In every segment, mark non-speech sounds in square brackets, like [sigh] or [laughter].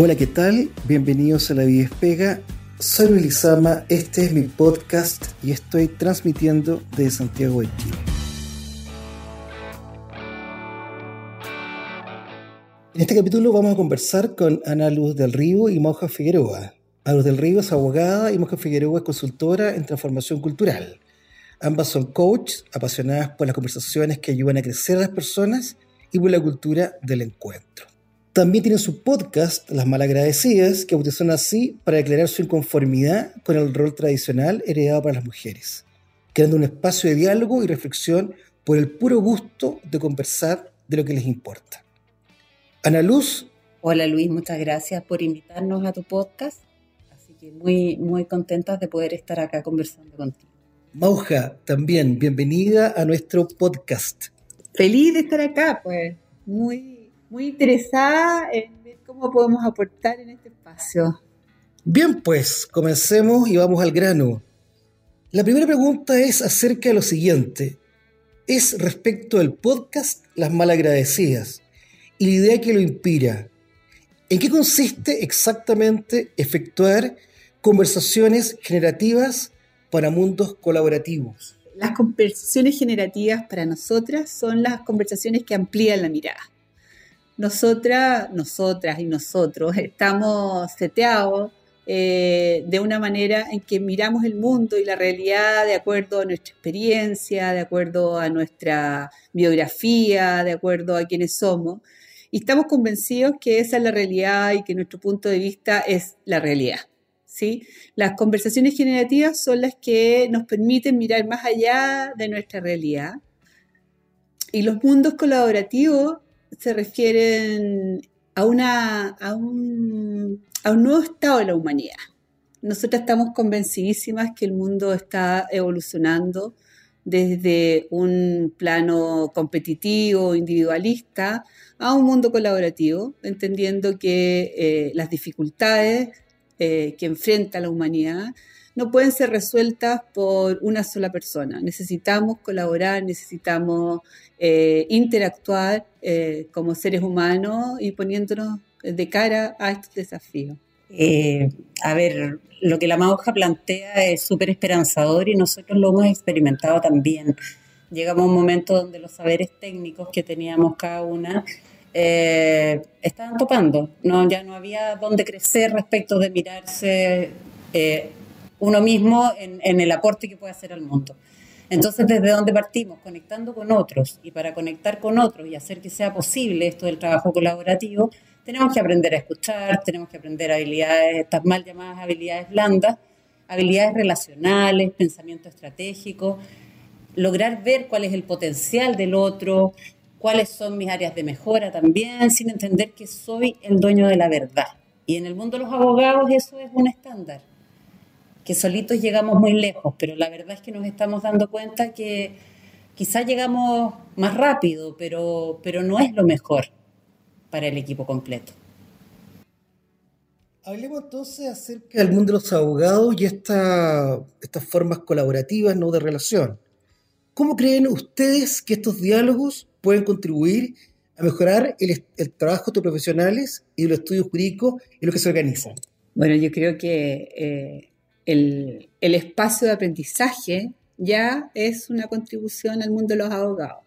Hola, ¿qué tal? Bienvenidos a La Vida Pega. Soy Luis este es mi podcast y estoy transmitiendo desde Santiago de Chile. En este capítulo vamos a conversar con Ana Luz del Río y Moja Figueroa. Ana Luz del Río es abogada y Moja Figueroa es consultora en transformación cultural. Ambas son coaches apasionadas por las conversaciones que ayudan a crecer a las personas y por la cultura del encuentro. También tienen su podcast, Las Malagradecidas, que bautizaron así para declarar su inconformidad con el rol tradicional heredado para las mujeres, creando un espacio de diálogo y reflexión por el puro gusto de conversar de lo que les importa. Ana Luz. Hola Luis, muchas gracias por invitarnos a tu podcast. Así que muy, muy contentas de poder estar acá conversando contigo. Mauja, también bienvenida a nuestro podcast. Feliz de estar acá, pues muy muy interesada en ver cómo podemos aportar en este espacio. Bien, pues comencemos y vamos al grano. La primera pregunta es acerca de lo siguiente. Es respecto del podcast Las Malagradecidas y la idea que lo inspira. ¿En qué consiste exactamente efectuar conversaciones generativas para mundos colaborativos? Las conversaciones generativas para nosotras son las conversaciones que amplían la mirada nosotras, nosotras y nosotros estamos seteados eh, de una manera en que miramos el mundo y la realidad de acuerdo a nuestra experiencia, de acuerdo a nuestra biografía, de acuerdo a quienes somos. Y estamos convencidos que esa es la realidad y que nuestro punto de vista es la realidad. ¿sí? Las conversaciones generativas son las que nos permiten mirar más allá de nuestra realidad. Y los mundos colaborativos se refieren a, una, a, un, a un nuevo estado de la humanidad. Nosotras estamos convencidísimas que el mundo está evolucionando desde un plano competitivo, individualista, a un mundo colaborativo, entendiendo que eh, las dificultades eh, que enfrenta la humanidad no pueden ser resueltas por una sola persona. Necesitamos colaborar, necesitamos eh, interactuar eh, como seres humanos y poniéndonos de cara a estos desafíos. Eh, a ver, lo que la Mauja plantea es súper esperanzador y nosotros lo hemos experimentado también. Llegamos a un momento donde los saberes técnicos que teníamos cada una estaban topando. No, ya no había dónde crecer respecto de mirarse uno mismo en, el aporte que puede hacer al mundo. Entonces, ¿desde dónde partimos? Conectando con otros. Y para conectar con otros y hacer que sea posible esto del trabajo colaborativo, tenemos que aprender a escuchar, tenemos que aprender habilidades, estas mal llamadas habilidades blandas, habilidades relacionales, pensamiento estratégico, lograr ver cuál es el potencial del otro, cuáles son mis áreas de mejora también, sin entender que soy el dueño de la verdad. Y en el mundo de los abogados eso es un estándar que solitos llegamos muy lejos, pero la verdad es que nos estamos dando cuenta que quizás llegamos más rápido, pero, pero no es lo mejor para el equipo completo. Hablemos entonces acerca del mundo de los abogados y esta, estas formas colaborativas ¿no? de relación. ¿Cómo creen ustedes que estos diálogos pueden contribuir a mejorar el, el trabajo de profesionales y los estudios jurídicos y lo que se organizan? Bueno, yo creo que eh, el, espacio de aprendizaje ya es una contribución al mundo de los abogados.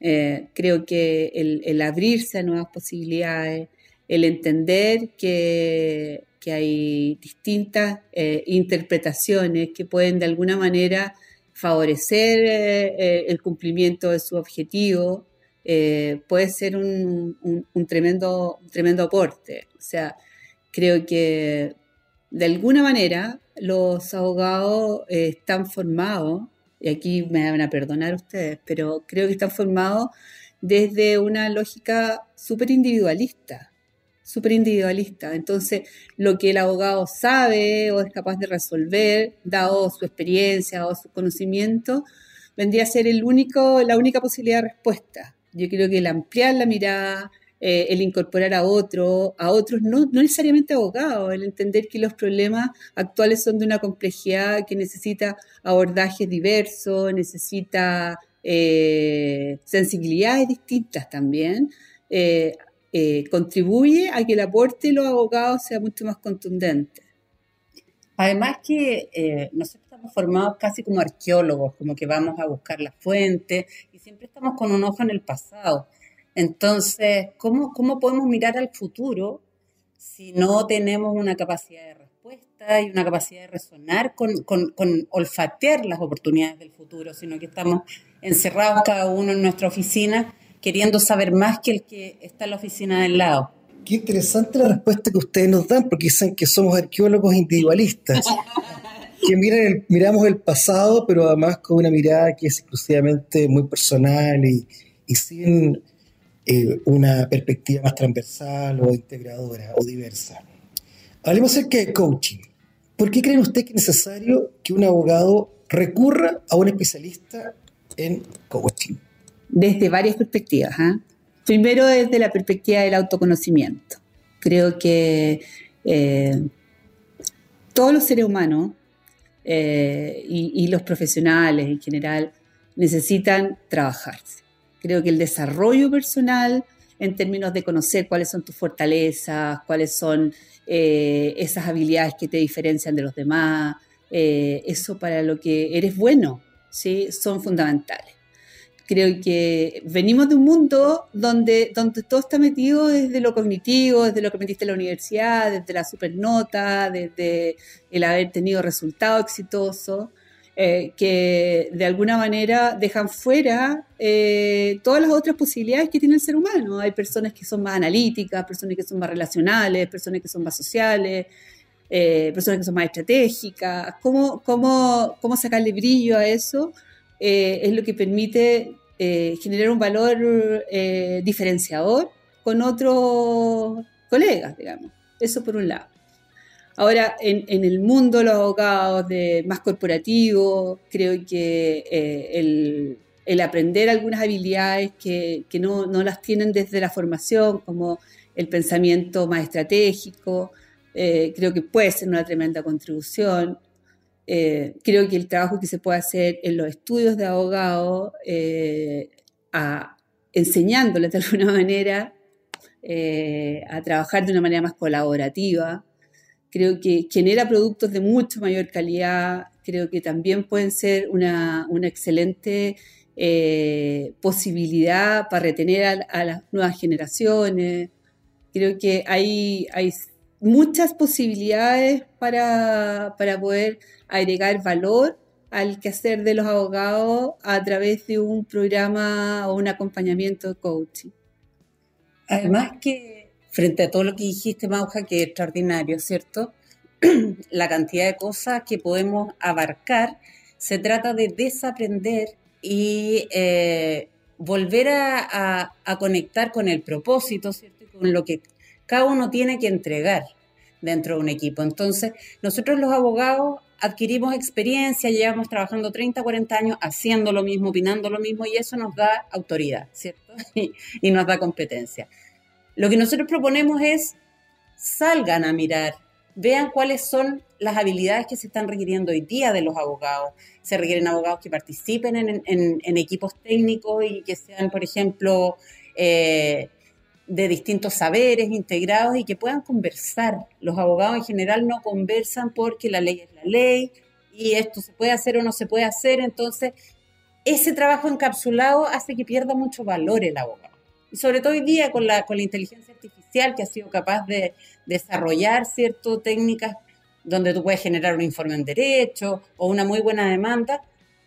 Eh, creo que el, abrirse a nuevas posibilidades, el entender que, hay distintas eh, interpretaciones que pueden de alguna manera favorecer eh, el cumplimiento de su objetivo, puede ser un, tremendo, un tremendo aporte. O sea, creo que de alguna manera los abogados eh, están formados, y aquí me van a perdonar ustedes, pero creo que están formados desde una lógica súper individualista, súper individualista. Entonces, lo que el abogado sabe o es capaz de resolver, dado su experiencia o su conocimiento, vendría a ser el único, la única posibilidad de respuesta. Yo creo que el ampliar la mirada, eh, el incorporar a otro, a otros, no, no necesariamente abogados, el entender que los problemas actuales son de una complejidad que necesita abordajes diversos, necesita eh, sensibilidades distintas también. Eh, eh, contribuye a que el aporte de los abogados sea mucho más contundente. Además que eh, nosotros estamos formados casi como arqueólogos, como que vamos a buscar la fuente y siempre estamos con un ojo en el pasado. Entonces, ¿cómo, cómo podemos mirar al futuro si no tenemos una capacidad de respuesta y una capacidad de resonar con, con, con olfatear las oportunidades del futuro, sino que estamos encerrados cada uno en nuestra oficina queriendo saber más que el que está en la oficina del lado. Qué interesante la respuesta que ustedes nos dan, porque dicen que somos arqueólogos individualistas, [laughs] que miran miramos el pasado, pero además con una mirada que es exclusivamente muy personal y, sin eh, una perspectiva más transversal o integradora o diversa. Hablemos acerca de coaching. ¿Por qué creen ustedes que es necesario que un abogado recurra a un especialista en coaching? desde varias perspectivas. ¿ah? Primero desde la perspectiva del autoconocimiento. Creo que eh, todos los seres humanos eh, y, los profesionales en general necesitan trabajarse. Creo que el desarrollo personal en términos de conocer cuáles son tus fortalezas, cuáles son eh, esas habilidades que te diferencian de los demás, eso para lo que eres bueno, ¿sí? son fundamentales. Creo que venimos de un mundo donde, donde todo está metido desde lo cognitivo, desde lo que metiste en la universidad, desde la supernota, desde el haber tenido resultados exitosos, eh, que de alguna manera dejan fuera eh, todas las otras posibilidades que tiene el ser humano. Hay personas que son más analíticas, personas que son más relacionales, personas que son más sociales, eh, personas que son más estratégicas. ¿Cómo, cómo, cómo sacarle brillo a eso? Es lo que permite generar un valor diferenciador con otros colegas, digamos. Eso por un lado. Ahora, en, el mundo de los abogados más corporativo, creo que el, aprender algunas habilidades que, no, las tienen desde la formación, como el pensamiento más estratégico, creo que puede ser una tremenda contribución. Eh, creo que el trabajo que se puede hacer en los estudios de abogado, eh, enseñándoles de alguna [laughs] manera eh, a trabajar de una manera más colaborativa, creo que genera productos de mucho mayor calidad, creo que también pueden ser una, excelente posibilidad para retener a, las nuevas generaciones. Creo que hay, hay muchas posibilidades para, para poder agregar valor al quehacer de los abogados a través de un programa o un acompañamiento de coaching. Además que frente a todo lo que dijiste, Mauja, que es extraordinario, ¿cierto? [clears throat] La cantidad de cosas que podemos abarcar, se trata de desaprender y eh, volver a, a, conectar con el propósito, ¿cierto? con lo que cada uno tiene que entregar dentro de un equipo. Entonces, nosotros los abogados adquirimos experiencia, llevamos trabajando 30, 40 años haciendo lo mismo, opinando lo mismo y eso nos da autoridad, ¿cierto? [laughs] Y, nos da competencia. Lo que nosotros proponemos es salgan a mirar, vean cuáles son las habilidades que se están requiriendo hoy día de los abogados. Se requieren abogados que participen en, equipos técnicos y que sean, por ejemplo, eh, de distintos saberes integrados y que puedan conversar. Los abogados en general no conversan porque la ley es la ley y esto se puede hacer o no se puede hacer. Entonces, ese trabajo encapsulado hace que pierda mucho valor el abogado. Y sobre todo hoy día con la, con la inteligencia artificial que ha sido capaz de desarrollar ciertas técnicas donde tú puedes generar un informe en derecho o una muy buena demanda,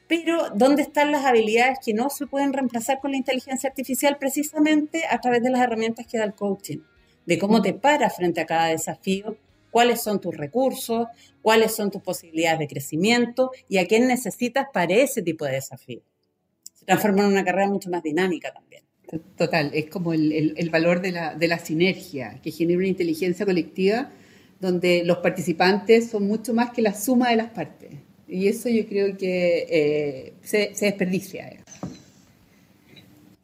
pero ¿dónde están las habilidades que no se pueden reemplazar con la inteligencia artificial precisamente a través de las herramientas que da el coaching? De cómo te paras frente a cada desafío, cuáles son tus recursos, cuáles son tus posibilidades de crecimiento y a quién necesitas para ese tipo de desafío. Se transforma en una carrera mucho más dinámica también. Total, es como el, valor de la, de la sinergia que genera una inteligencia colectiva donde los participantes son mucho más que la suma de las partes. Y eso yo creo que eh, se, desperdicia.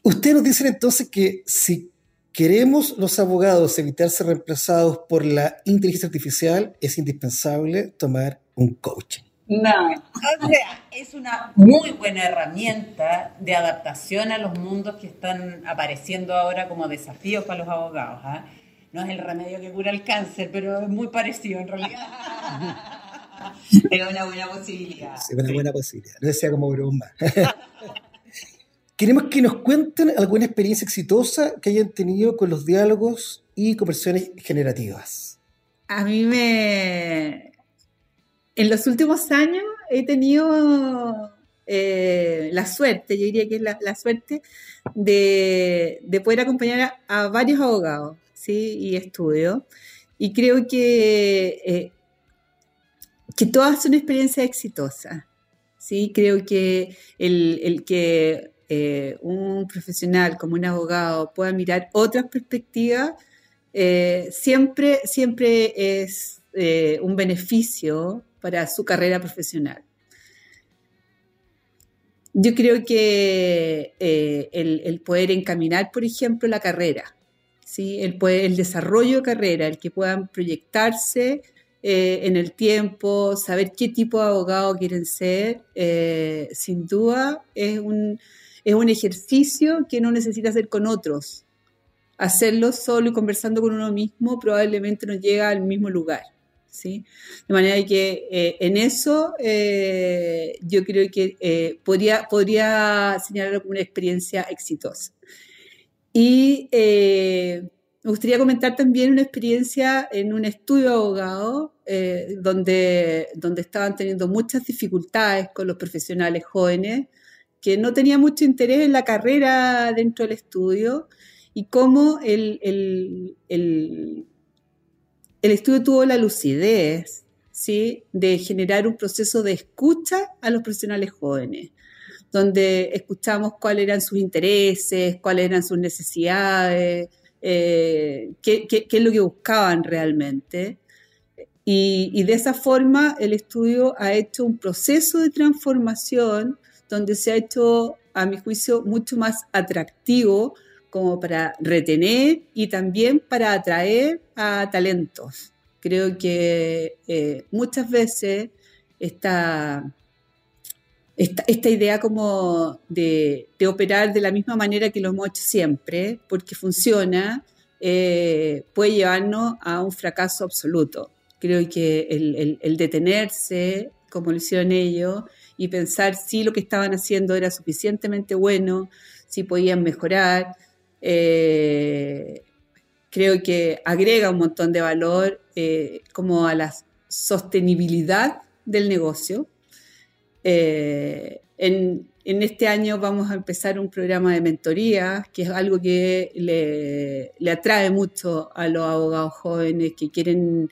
Ustedes nos dicen entonces que si queremos los abogados evitar ser reemplazados por la inteligencia artificial, es indispensable tomar un coaching. No, o sea, es una muy buena herramienta de adaptación a los mundos que están apareciendo ahora como desafíos para los abogados. ¿ah? No es el remedio que cura el cáncer, pero es muy parecido en realidad. [laughs] es una buena posibilidad. Es una buena posibilidad. No decía como broma. [laughs] Queremos que nos cuenten alguna experiencia exitosa que hayan tenido con los diálogos y conversiones generativas. A mí me... En los últimos años he tenido eh, la suerte, yo diría que es la, suerte, de, poder acompañar a, varios abogados ¿sí? y estudios. Y creo que, eh, que todas son experiencias exitosas. ¿sí? Creo que el, que eh, un profesional como un abogado pueda mirar otras perspectivas, siempre, siempre es un beneficio para su carrera profesional. Yo creo que el, poder encaminar, por ejemplo, la carrera, ¿sí? el, desarrollo de carrera, el que puedan proyectarse en el tiempo, saber qué tipo de abogado quieren ser, sin duda es un, es un ejercicio que no necesita hacer con otros. Hacerlo solo y conversando con uno mismo probablemente no llega al mismo lugar. De manera que eh, en eso eh, yo creo que eh, podría, podría señalar una experiencia exitosa. Y me gustaría comentar también una experiencia en un estudio de abogado donde, donde estaban teniendo muchas dificultades con los profesionales jóvenes que no tenía mucho interés en la carrera dentro del estudio y cómo el, el, estudio tuvo la lucidez ¿sí? de generar un proceso de escucha a los profesionales jóvenes, donde escuchamos cuáles eran sus intereses, cuáles eran sus necesidades, eh, qué, es lo que buscaban realmente. Y, de esa forma el estudio ha hecho un proceso de transformación donde se ha hecho, a mi juicio, mucho más atractivo como para retener y también para atraer a talentos. Creo que eh, muchas veces esta, esta, idea como de, operar de la misma manera que lo hemos hecho siempre, porque funciona, eh, puede llevarnos a un fracaso absoluto. Creo que el, el detenerse, como lo hicieron ellos, y pensar si lo que estaban haciendo era suficientemente bueno, si podían mejorar. Eh, creo que agrega un montón de valor eh, como a la sostenibilidad del negocio. Eh, en, este año vamos a empezar un programa de mentoría, que es algo que le, le atrae mucho a los abogados jóvenes que quieren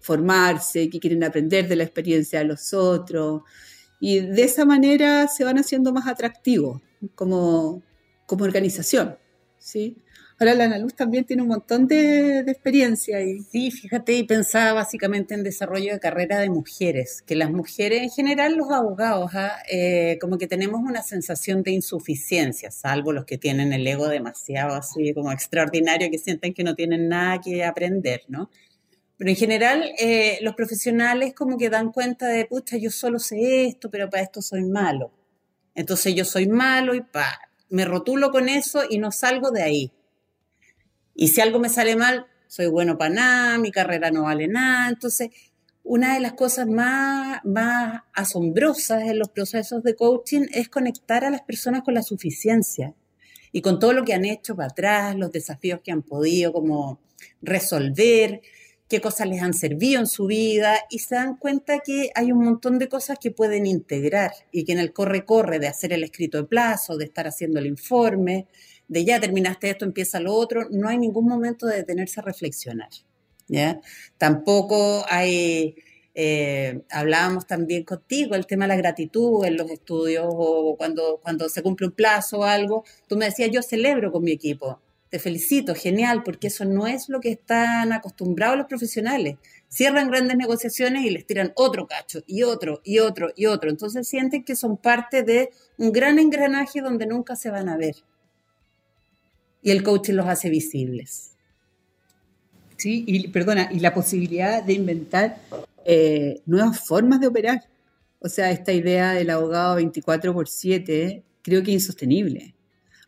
formarse, que quieren aprender de la experiencia de los otros. Y de esa manera se van haciendo más atractivos como, como organización. ¿sí? Ahora la Analuz también tiene un montón de, experiencia. Y... Sí, fíjate, y pensaba básicamente en desarrollo de carrera de mujeres, que las mujeres, en general los abogados, ¿ah? eh, como que tenemos una sensación de insuficiencia, salvo los que tienen el ego demasiado así como extraordinario, que sienten que no tienen nada que aprender, ¿no? Pero en general, eh, los profesionales como que dan cuenta de, pucha, yo solo sé esto, pero para esto soy malo. Entonces yo soy malo y pa, me rotulo con eso y no salgo de ahí. Y si algo me sale mal, soy bueno para nada, mi carrera no vale nada. Entonces, una de las cosas más, más asombrosas en los procesos de coaching es conectar a las personas con la suficiencia y con todo lo que han hecho para atrás, los desafíos que han podido como resolver qué cosas les han servido en su vida y se dan cuenta que hay un montón de cosas que pueden integrar y que en el corre-corre de hacer el escrito de plazo, de estar haciendo el informe, de ya terminaste esto, empieza lo otro, no hay ningún momento de detenerse a reflexionar. ¿ya? Tampoco hay, eh, hablábamos también contigo, el tema de la gratitud en los estudios o cuando, cuando se cumple un plazo o algo, tú me decías, yo celebro con mi equipo te felicito, genial, porque eso no es lo que están acostumbrados los profesionales. Cierran grandes negociaciones y les tiran otro cacho y otro y otro y otro. Entonces sienten que son parte de un gran engranaje donde nunca se van a ver. Y el coaching los hace visibles. Sí, y perdona, y la posibilidad de inventar eh, nuevas formas de operar. O sea, esta idea del abogado 24 por 7 creo que es insostenible.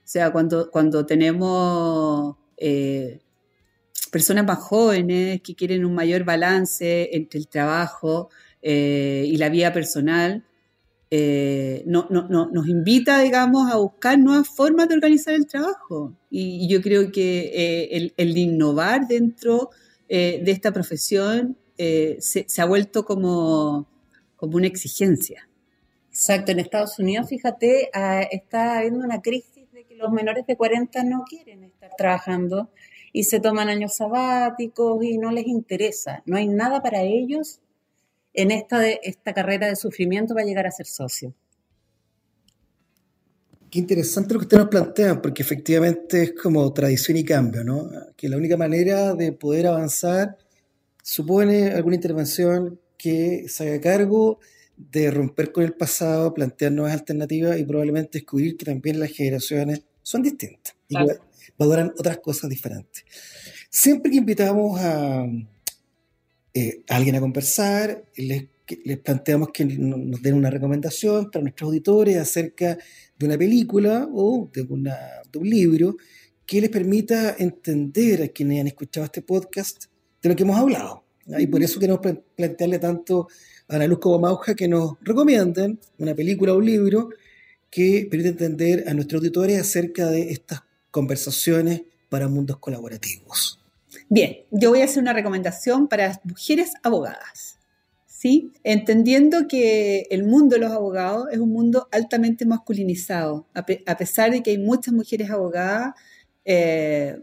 O sea, cuando, cuando tenemos eh, personas más jóvenes que quieren un mayor balance entre el trabajo eh, y la vida personal, eh, no, nos invita, digamos, a buscar nuevas formas de organizar el trabajo. Y, yo creo que el, innovar dentro de esta profesión se, ha vuelto como, como una exigencia. Exacto, en Estados Unidos, fíjate, ah, está habiendo una crisis los menores de 40 no quieren estar trabajando y se toman años sabáticos y no les interesa. No hay nada para ellos en esta, de, esta carrera de sufrimiento para llegar a ser socio. Qué interesante lo que usted nos plantea, porque efectivamente es como tradición y cambio, ¿no? Que la única manera de poder avanzar supone alguna intervención que se haga cargo de romper con el pasado, plantear nuevas alternativas y probablemente descubrir que también las generaciones son distintas y valoran otras cosas diferentes. Siempre que invitamos a, eh, alguien a conversar, les, les, planteamos que nos den una recomendación para nuestros auditores acerca de una película o de, una, de un libro que les permita entender a quienes han escuchado este podcast de lo que hemos hablado. Y por eso queremos plantearle tanto Ana Luz Mauja que nos recomienden una película o un libro que permite entender a nuestros auditores acerca de estas conversaciones para mundos colaborativos. Bien, yo voy a hacer una recomendación para las mujeres abogadas. ¿sí? Entendiendo que el mundo de los abogados es un mundo altamente masculinizado, a, pesar de que hay muchas mujeres abogadas, eh,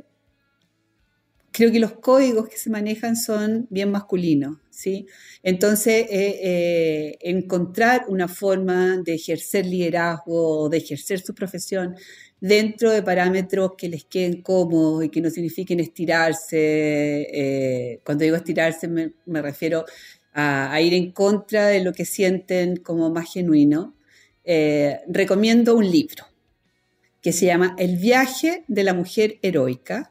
creo que los códigos que se manejan son bien masculinos, ¿sí? Entonces, eh, eh, encontrar una forma de ejercer liderazgo, de ejercer su profesión dentro de parámetros que les queden cómodos y que no signifiquen estirarse, eh, cuando digo estirarse me, refiero a, ir en contra de lo que sienten como más genuino, recomiendo un libro que se llama El viaje de la mujer heroica,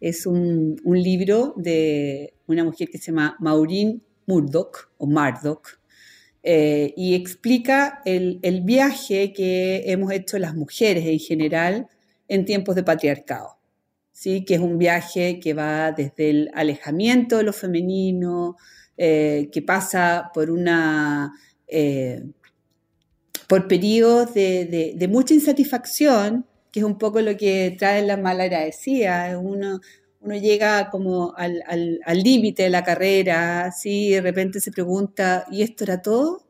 es un, libro de una mujer que se llama Maureen Murdoch o Murdoch eh, y explica el, viaje que hemos hecho las mujeres en general en tiempos de patriarcado. ¿sí? que es un viaje que va desde el alejamiento de lo femenino, eh, que pasa por una eh, por periodos de, de, mucha insatisfacción que es un poco lo que trae la malagradecida. Uno, uno llega como al límite de la carrera, así de repente se pregunta, ¿y esto era todo?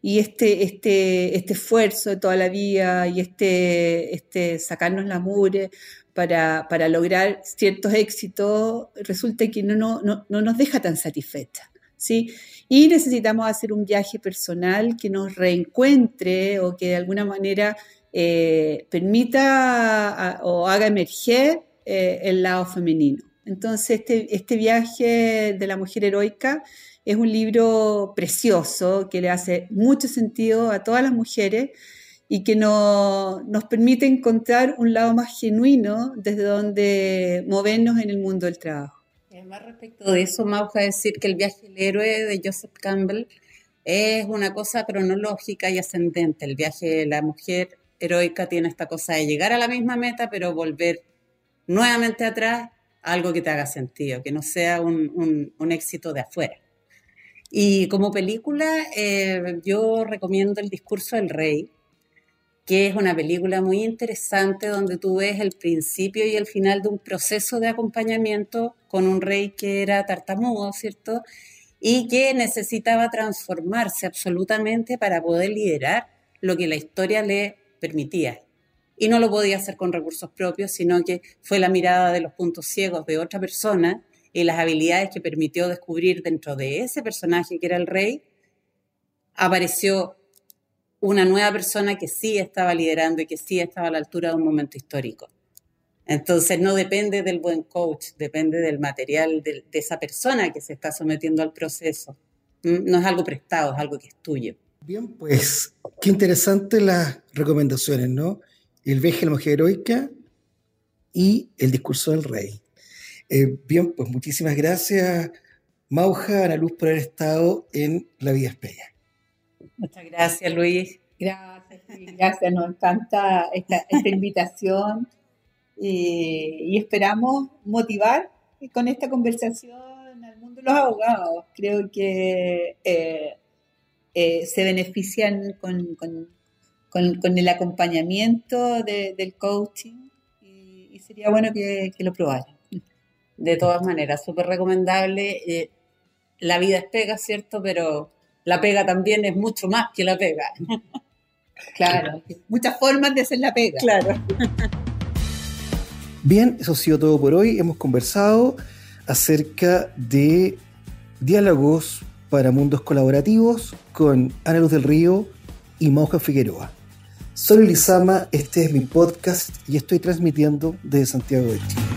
Y este, este, este esfuerzo de toda la vida y este, este sacarnos la mure para, para lograr ciertos éxitos, resulta que no, no, no, no nos deja tan satisfechas. ¿sí? Y necesitamos hacer un viaje personal que nos reencuentre o que de alguna manera eh, permita o haga emerger eh, el lado femenino. Entonces, este, este, viaje de la mujer heroica es un libro precioso que le hace mucho sentido a todas las mujeres y que nos permite encontrar un lado más genuino desde donde movernos en el mundo del trabajo. Además, respecto de eso, a decir que el viaje del héroe de Joseph Campbell es una cosa cronológica y ascendente. El viaje de la mujer heroica tiene esta cosa de llegar a la misma meta, pero volver nuevamente atrás algo que te haga sentido, que no sea un, éxito de afuera. Y como película, eh, yo recomiendo El discurso del rey, que es una película muy interesante donde tú ves el principio y el final de un proceso de acompañamiento con un rey que era tartamudo, ¿cierto? Y que necesitaba transformarse absolutamente para poder liderar lo que la historia le permitía. Y no lo podía hacer con recursos propios, sino que fue la mirada de los puntos ciegos de otra persona y las habilidades que permitió descubrir dentro de ese personaje que era el rey, apareció una nueva persona que sí estaba liderando y que sí estaba a la altura de un momento histórico. Entonces no depende del buen coach, depende del material de, esa persona que se está sometiendo al proceso. ¿Mm? No es algo prestado, es algo que es tuyo. Bien, pues qué interesante las recomendaciones, ¿no? El viaje de la mujer heroica y el discurso del rey. Eh, bien, pues muchísimas gracias, Mauja, Ana Luz, por haber estado en La Vida Espella. Muchas gracias, Luis. Gracias, gracias. Nos encanta esta, invitación y, esperamos motivar con esta conversación al mundo de los abogados. Creo que eh, eh, se benefician con, el acompañamiento del coaching y, sería bueno que, lo probaran. De todas maneras, súper recomendable. Eh, la vida es pega, ¿cierto? Pero la pega también es mucho más que la pega. [laughs] Claro, muchas formas de hacer la pega. Claro. [laughs] Bien, eso ha sido todo por hoy. Hemos conversado acerca de diálogos para mundos colaborativos con Ana Luz del Río y Moja Figueroa. Soy Lizama, este es mi podcast y estoy transmitiendo desde Santiago de Chile.